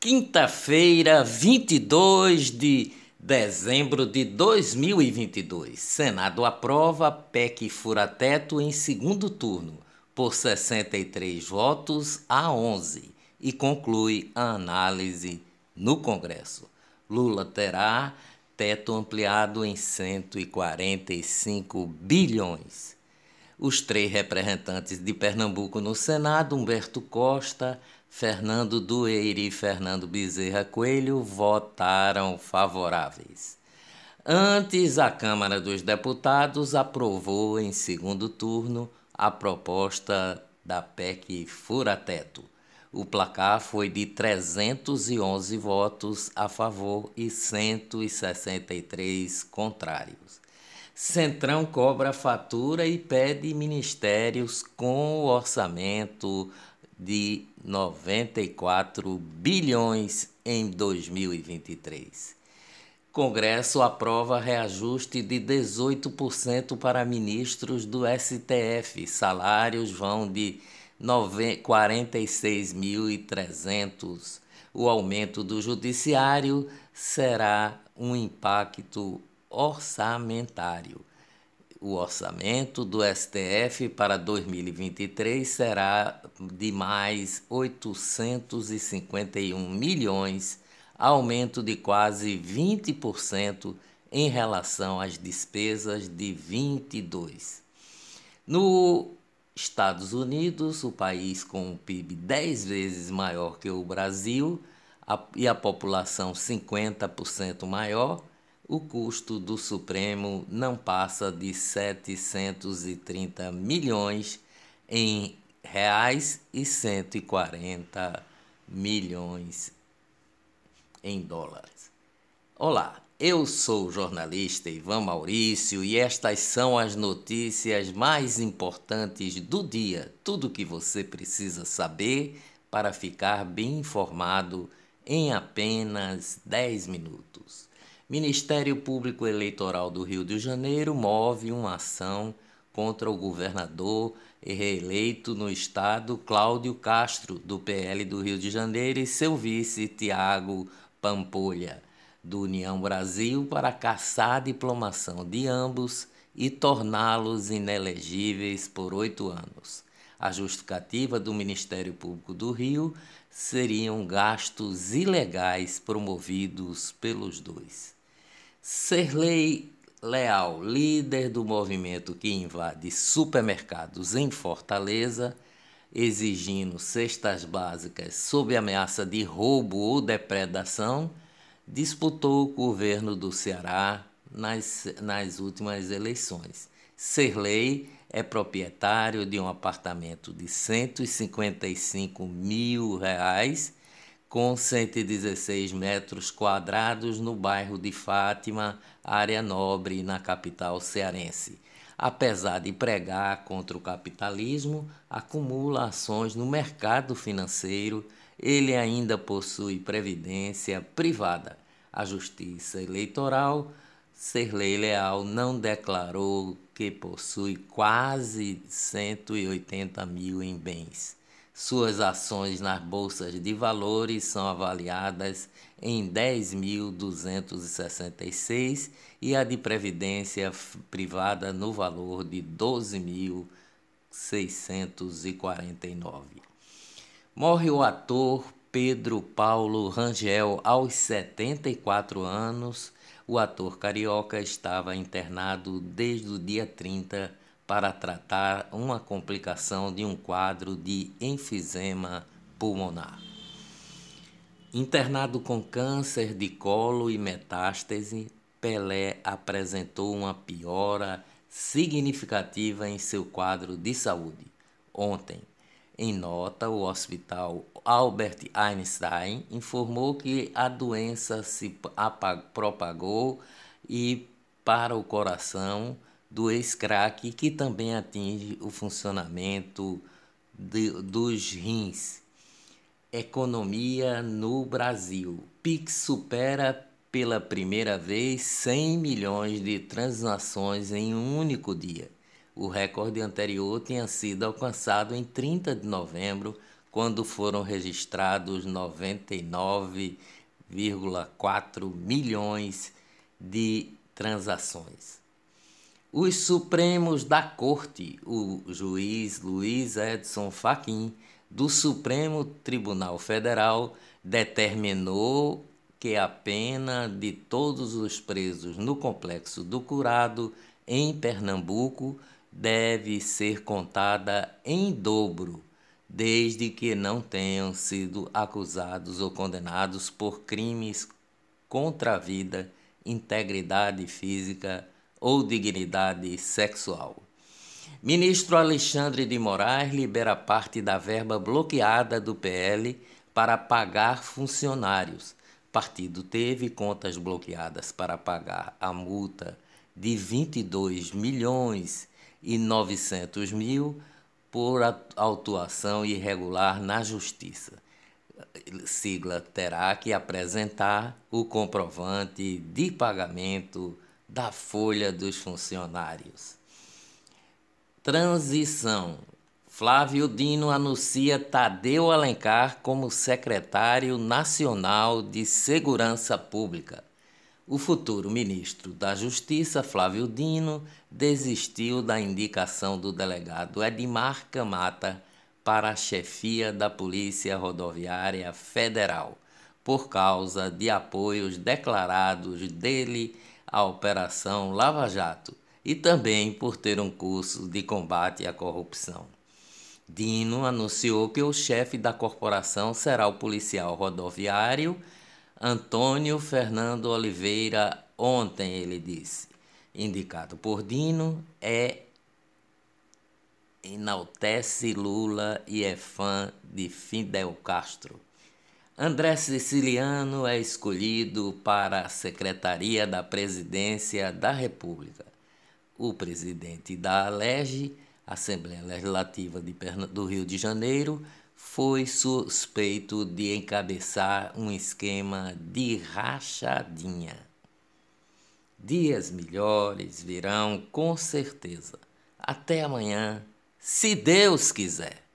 Quinta-feira, 22 de dezembro de 2022. Senado aprova PEC fura-teto em segundo turno, por 63 votos a 11, e conclui a análise no Congresso. Lula terá teto ampliado em 145 bilhões. Os três representantes de Pernambuco no Senado, Humberto Costa, Fernando Dueire e Fernando Bezerra Coelho votaram favoráveis. Antes, a Câmara dos Deputados aprovou em segundo turno a proposta da PEC Fura-Teto. O placar foi de 311 votos a favor e 163 contrários. Centrão cobra fatura e pede ministérios com orçamento de 94 bilhões em 2023. Congresso aprova reajuste de 18% para ministros do STF. Salários vão de 46.300. O aumento do judiciário será um impacto orçamentário o orçamento do STF para 2023 será de mais 851 milhões, aumento de quase 20% em relação às despesas de 22. No Estados Unidos, o país com um PIB 10 vezes maior que o Brasil a, e a população 50% maior, o custo do Supremo não passa de 730 milhões em reais e 140 milhões em dólares. Olá, eu sou o jornalista Ivan Maurício e estas são as notícias mais importantes do dia. Tudo o que você precisa saber para ficar bem informado em apenas 10 minutos. Ministério Público Eleitoral do Rio de Janeiro move uma ação contra o governador reeleito no estado Cláudio Castro, do PL do Rio de Janeiro, e seu vice Tiago Pampolha, do União Brasil, para caçar a diplomação de ambos e torná-los inelegíveis por oito anos. A justificativa do Ministério Público do Rio seriam gastos ilegais promovidos pelos dois. Serlei Leal, líder do movimento que invade supermercados em Fortaleza, exigindo cestas básicas sob ameaça de roubo ou depredação, disputou o governo do Ceará nas, nas últimas eleições. Serlei é proprietário de um apartamento de 155 mil reais com 116 metros quadrados no bairro de Fátima, área nobre na capital cearense. Apesar de pregar contra o capitalismo, acumula ações no mercado financeiro, ele ainda possui previdência privada. A Justiça Eleitoral, Serlei Leal, não declarou que possui quase 180 mil em bens. Suas ações nas bolsas de valores são avaliadas em 10.266 e a de previdência privada no valor de 12.649. Morre o ator Pedro Paulo Rangel aos 74 anos. O ator carioca estava internado desde o dia 30 para tratar uma complicação de um quadro de enfisema pulmonar. Internado com câncer de colo e metástase, Pelé apresentou uma piora significativa em seu quadro de saúde. Ontem, em nota, o hospital Albert Einstein informou que a doença se propagou e para o coração do ex-crack que também atinge o funcionamento de, dos rins. Economia no Brasil. Pix supera pela primeira vez 100 milhões de transações em um único dia. O recorde anterior tinha sido alcançado em 30 de novembro, quando foram registrados 99,4 milhões de transações. Os Supremos da Corte, o juiz Luiz Edson Fachin, do Supremo Tribunal Federal, determinou que a pena de todos os presos no complexo do Curado, em Pernambuco, deve ser contada em dobro, desde que não tenham sido acusados ou condenados por crimes contra a vida, integridade física ou dignidade sexual. Ministro Alexandre de Moraes libera parte da verba bloqueada do PL para pagar funcionários. Partido teve contas bloqueadas para pagar a multa de 22 milhões e 900 mil por autuação irregular na Justiça. Sigla terá que apresentar o comprovante de pagamento da folha dos funcionários. Transição. Flávio Dino anuncia Tadeu Alencar como secretário nacional de Segurança Pública. O futuro ministro da Justiça, Flávio Dino, desistiu da indicação do delegado Edmar Camata para a chefia da Polícia Rodoviária Federal, por causa de apoios declarados dele à Operação Lava Jato e também por ter um curso de combate à corrupção. Dino anunciou que o chefe da corporação será o policial rodoviário Antônio Fernando Oliveira. Ontem ele disse, indicado por Dino, é enaltece Lula e é fã de Fidel Castro. André Siciliano é escolhido para a Secretaria da Presidência da República. O presidente da ALERJ Assembleia Legislativa do Rio de Janeiro foi suspeito de encabeçar um esquema de rachadinha. Dias melhores virão com certeza. Até amanhã, se Deus quiser.